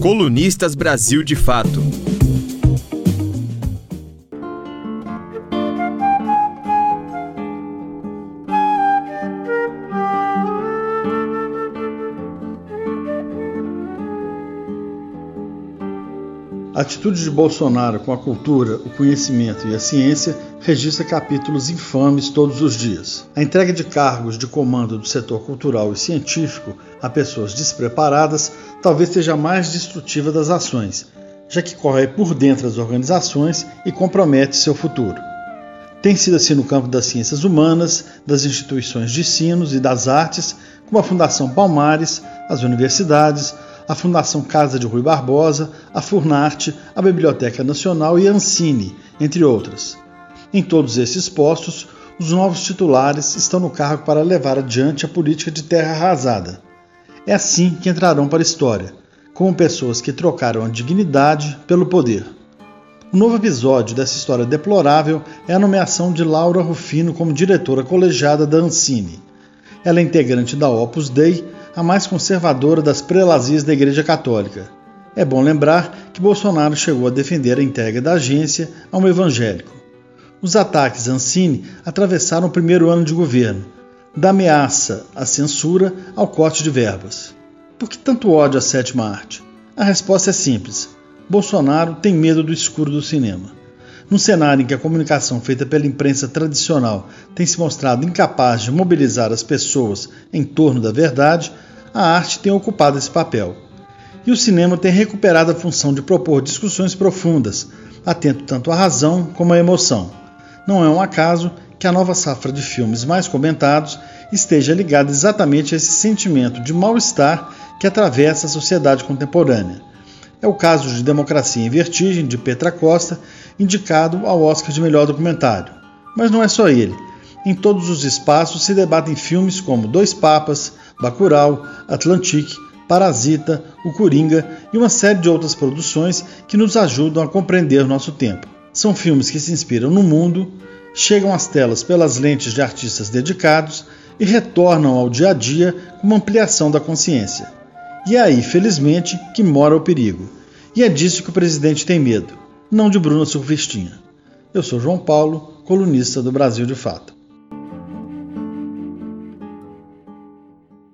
Colunistas Brasil de Fato. A atitude de Bolsonaro com a cultura, o conhecimento e a ciência registra capítulos infames todos os dias. A entrega de cargos de comando do setor cultural e científico a pessoas despreparadas talvez seja a mais destrutiva das ações, já que corre por dentro das organizações e compromete seu futuro. Tem sido assim no campo das ciências humanas, das instituições de ensino e das artes, como a Fundação Palmares, as universidades, a Fundação Casa de Rui Barbosa, a Furnarte, a Biblioteca Nacional e a Ancine, entre outras. Em todos esses postos, os novos titulares estão no cargo para levar adiante a política de terra arrasada. É assim que entrarão para a história, como pessoas que trocaram a dignidade pelo poder. Um novo episódio dessa história deplorável é a nomeação de Laura Rufino como diretora colegiada da Ancine. Ela é integrante da Opus Dei, a mais conservadora das prelazias da Igreja Católica. É bom lembrar que Bolsonaro chegou a defender a entrega da agência a um evangélico. Os ataques Ancine atravessaram o primeiro ano de governo, da ameaça à censura ao corte de verbas. Por que tanto ódio à sétima arte? A resposta é simples: Bolsonaro tem medo do escuro do cinema. Num cenário em que a comunicação feita pela imprensa tradicional tem se mostrado incapaz de mobilizar as pessoas em torno da verdade, a arte tem ocupado esse papel. E o cinema tem recuperado a função de propor discussões profundas, atento tanto à razão como à emoção. Não é um acaso que a nova safra de filmes mais comentados esteja ligada exatamente a esse sentimento de mal-estar que atravessa a sociedade contemporânea. É o caso de Democracia em Vertigem, de Petra Costa, indicado ao Oscar de melhor documentário. Mas não é só ele. Em todos os espaços se debatem filmes como Dois Papas, Bacurau, Atlantique, Parasita, O Coringa e uma série de outras produções que nos ajudam a compreender nosso tempo. São filmes que se inspiram no mundo, chegam às telas pelas lentes de artistas dedicados e retornam ao dia a dia com uma ampliação da consciência. E é aí, felizmente, que mora o perigo. E é disso que o presidente tem medo, não de Bruna Surfistinha. Eu sou João Paulo, colunista do Brasil de Fato.